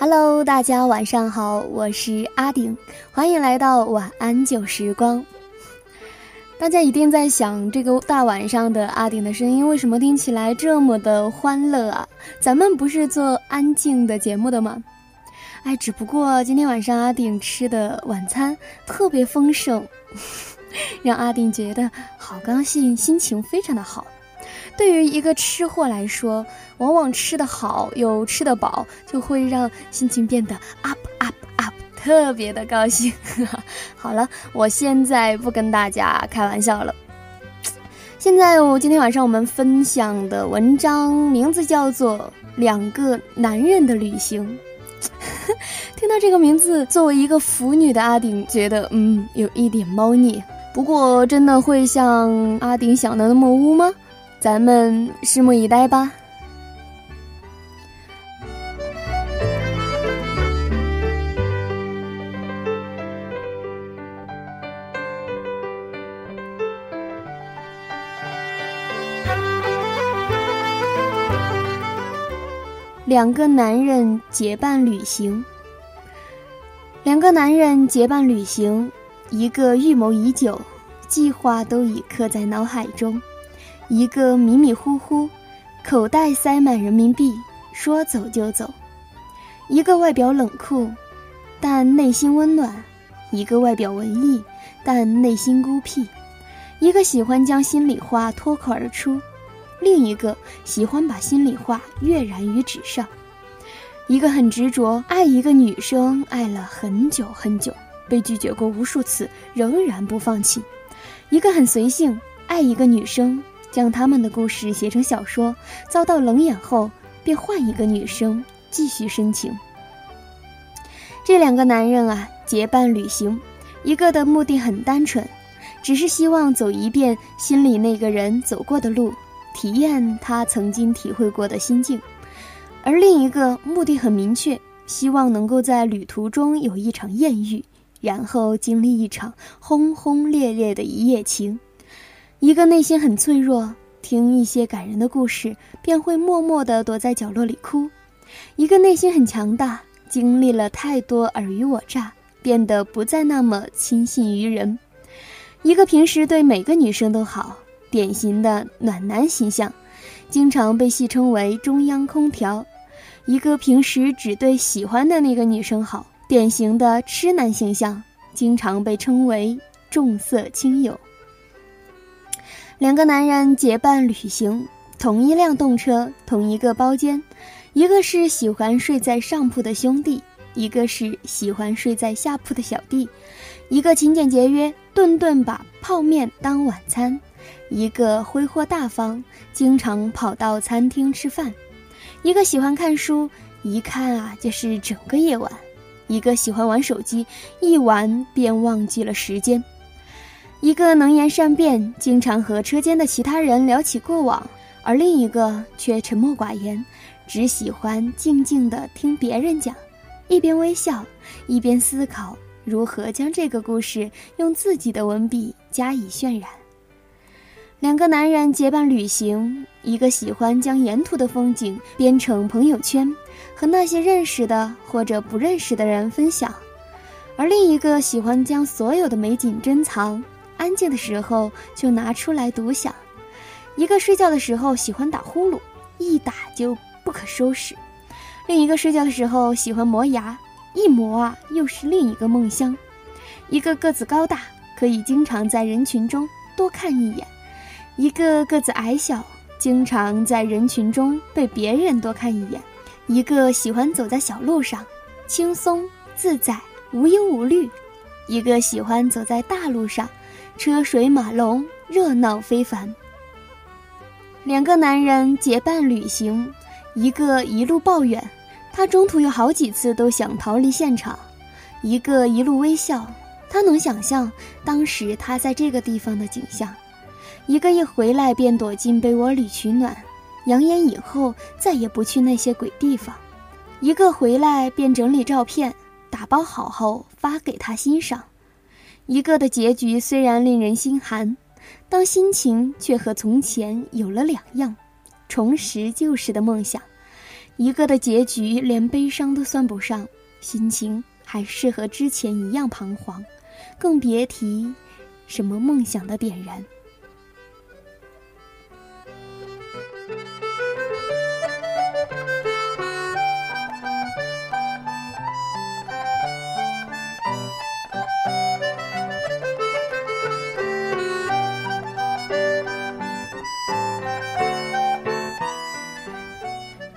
Hello，大家晚上好，我是阿顶，欢迎来到晚安旧时光。大家一定在想，这个大晚上的阿顶的声音为什么听起来这么的欢乐啊？咱们不是做安静的节目的吗？哎，只不过今天晚上阿顶吃的晚餐特别丰盛，让阿顶觉得好高兴，心情非常的好。对于一个吃货来说，往往吃得好又吃得饱，就会让心情变得 up up up，特别的高兴。好了，我现在不跟大家开玩笑了。现在我今天晚上我们分享的文章名字叫做《两个男人的旅行》。听到这个名字，作为一个腐女的阿顶觉得，嗯，有一点猫腻。不过，真的会像阿顶想的那么污吗？咱们拭目以待吧。两个男人结伴旅行，两个男人结伴旅行，一个预谋已久，计划都已刻在脑海中。一个迷迷糊糊，口袋塞满人民币，说走就走；一个外表冷酷，但内心温暖；一个外表文艺，但内心孤僻；一个喜欢将心里话脱口而出，另一个喜欢把心里话跃然于纸上；一个很执着爱一个女生，爱了很久很久，被拒绝过无数次，仍然不放弃；一个很随性爱一个女生。将他们的故事写成小说，遭到冷眼后，便换一个女生继续深情。这两个男人啊，结伴旅行，一个的目的很单纯，只是希望走一遍心里那个人走过的路，体验他曾经体会过的心境；而另一个目的很明确，希望能够在旅途中有一场艳遇，然后经历一场轰轰烈烈的一夜情。一个内心很脆弱，听一些感人的故事便会默默地躲在角落里哭；一个内心很强大，经历了太多尔虞我诈，变得不再那么轻信于人；一个平时对每个女生都好，典型的暖男形象，经常被戏称为中央空调；一个平时只对喜欢的那个女生好，典型的痴男形象，经常被称为重色轻友。两个男人结伴旅行，同一辆动车，同一个包间，一个是喜欢睡在上铺的兄弟，一个是喜欢睡在下铺的小弟，一个勤俭节约，顿顿把泡面当晚餐，一个挥霍大方，经常跑到餐厅吃饭，一个喜欢看书，一看啊就是整个夜晚，一个喜欢玩手机，一玩便忘记了时间。一个能言善辩，经常和车间的其他人聊起过往，而另一个却沉默寡言，只喜欢静静地听别人讲，一边微笑，一边思考如何将这个故事用自己的文笔加以渲染。两个男人结伴旅行，一个喜欢将沿途的风景编成朋友圈，和那些认识的或者不认识的人分享，而另一个喜欢将所有的美景珍藏。安静的时候就拿出来独享，一个睡觉的时候喜欢打呼噜，一打就不可收拾；另一个睡觉的时候喜欢磨牙，一磨啊又是另一个梦乡。一个个子高大，可以经常在人群中多看一眼；一个个子矮小，经常在人群中被别人多看一眼；一个喜欢走在小路上，轻松自在，无忧无虑；一个喜欢走在大路上。车水马龙，热闹非凡。两个男人结伴旅行，一个一路抱怨，他中途有好几次都想逃离现场；一个一路微笑，他能想象当时他在这个地方的景象；一个一回来便躲进被窝里取暖，扬言以后再也不去那些鬼地方；一个回来便整理照片，打包好后发给他欣赏；一个的结局虽然令人心寒。当心情却和从前有了两样，重拾旧时的梦想。一个的结局连悲伤都算不上，心情还是和之前一样彷徨，更别提什么梦想的点燃。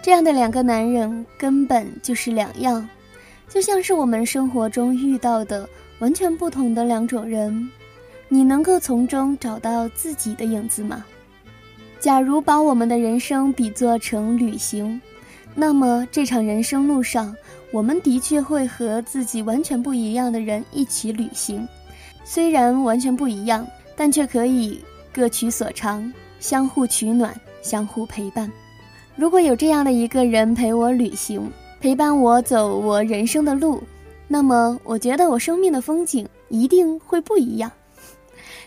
这样的两个男人根本就是两样，就像是我们生活中遇到的完全不同的两种人。你能够从中找到自己的影子吗？假如把我们的人生比作成旅行，那么这场人生路上，我们的确会和自己完全不一样的人一起旅行。虽然完全不一样，但却可以各取所长，相互取暖，相互陪伴。如果有这样的一个人陪我旅行，陪伴我走我人生的路，那么我觉得我生命的风景一定会不一样。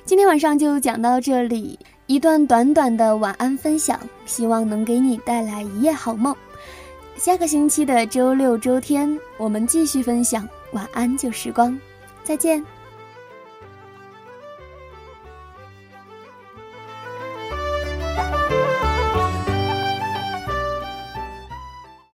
今天晚上就讲到这里，一段短短的晚安分享，希望能给你带来一夜好梦。下个星期的周六、周天，我们继续分享晚安旧时光，再见。